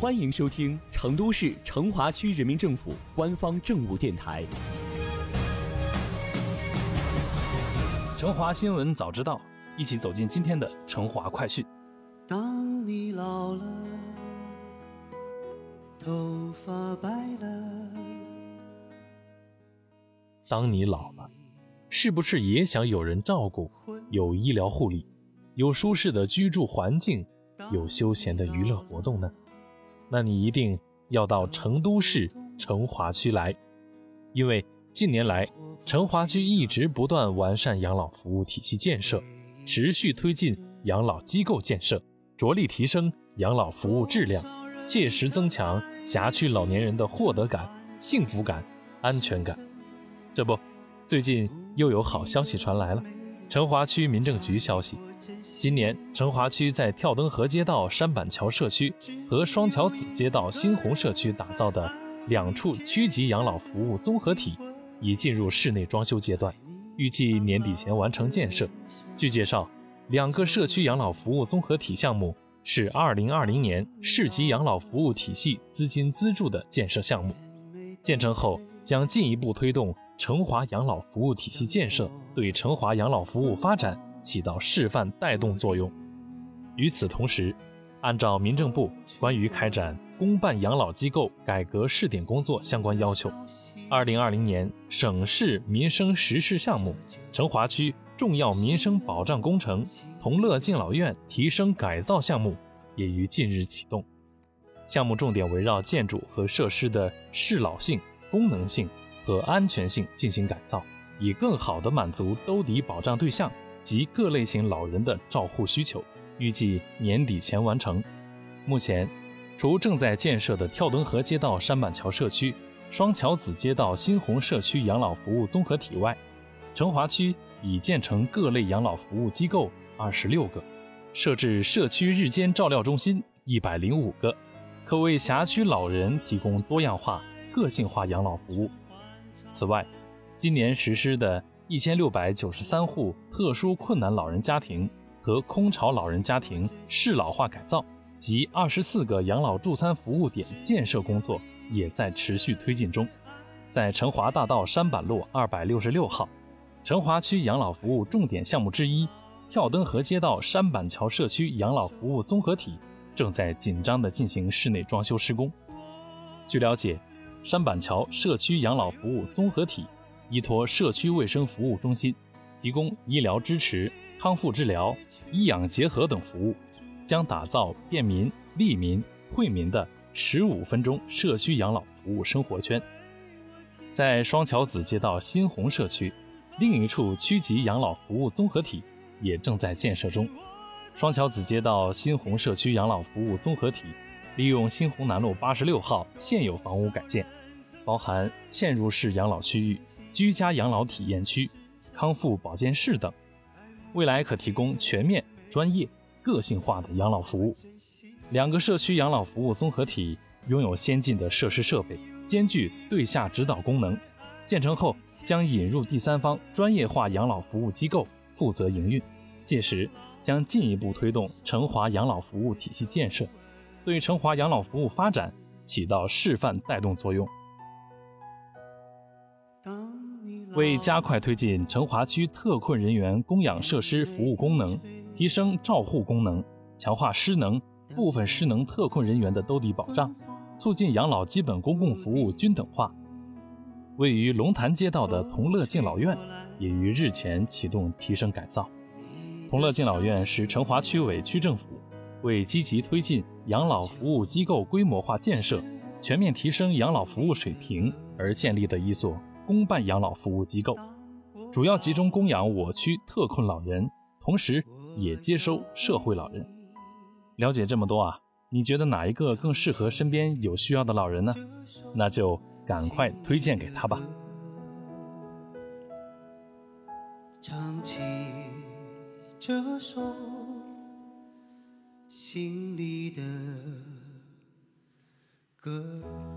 欢迎收听成都市成华区人民政府官方政务电台《成华新闻早知道》，一起走进今天的成华快讯。当你老了，头发白了。当你老了，是不是也想有人照顾，有医疗护理，有舒适的居住环境，有休闲的娱乐活动呢？那你一定要到成都市成华区来，因为近年来成华区一直不断完善养老服务体系建设，持续推进养老机构建设，着力提升养老服务质量，切实增强辖区老年人的获得感、幸福感、安全感。这不，最近又有好消息传来了。成华区民政局消息，今年成华区在跳灯河街道山板桥社区和双桥子街道新红社区打造的两处区级养老服务综合体已进入室内装修阶段，预计年底前完成建设。据介绍，两个社区养老服务综合体项目是2020年市级养老服务体系资金资助的建设项目，建成后将进一步推动。成华养老服务体系建设对成华养老服务发展起到示范带动作用。与此同时，按照民政部关于开展公办养老机构改革试点工作相关要求，二零二零年省市民生实事项目成华区重要民生保障工程同乐敬老院提升改造项目也于近日启动。项目重点围绕建筑和设施的适老性、功能性。和安全性进行改造，以更好地满足兜底保障对象及各类型老人的照护需求，预计年底前完成。目前，除正在建设的跳墩河街道山板桥社区、双桥子街道新红社区养老服务综合体外，成华区已建成各类养老服务机构二十六个，设置社区日间照料中心一百零五个，可为辖区老人提供多样化、个性化养老服务。此外，今年实施的一千六百九十三户特殊困难老人家庭和空巢老人家庭适老化改造及二十四个养老助餐服务点建设工作也在持续推进中。在成华大道山板路二百六十六号，成华区养老服务重点项目之一跳灯河街道山板桥社区养老服务综合体正在紧张地进行室内装修施工。据了解。山板桥社区养老服务综合体依托社区卫生服务中心，提供医疗支持、康复治疗、医养结合等服务，将打造便民、利民、惠民的十五分钟社区养老服务生活圈。在双桥子街道新红社区，另一处区级养老服务综合体也正在建设中。双桥子街道新红社区养老服务综合体。利用新红南路八十六号现有房屋改建，包含嵌入式养老区域、居家养老体验区、康复保健室等，未来可提供全面、专业、个性化的养老服务。两个社区养老服务综合体拥有先进的设施设备，兼具对下指导功能。建成后将引入第三方专业化养老服务机构负责营运，届时将进一步推动成华养老服务体系建设。对成华养老服务发展起到示范带动作用。为加快推进成华区特困人员供养设施服务功能，提升照护功能，强化失能、部分失能特困人员的兜底保障，促进养老基本公共服务均等化，位于龙潭街道的同乐敬老院也于日前启动提升改造。同乐敬老院是成华区委区政府。为积极推进养老服务机构规模化建设、全面提升养老服务水平而建立的一所公办养老服务机构，主要集中供养我区特困老人，同时也接收社会老人。了解这么多啊，你觉得哪一个更适合身边有需要的老人呢？那就赶快推荐给他吧。唱起这首。心里的歌。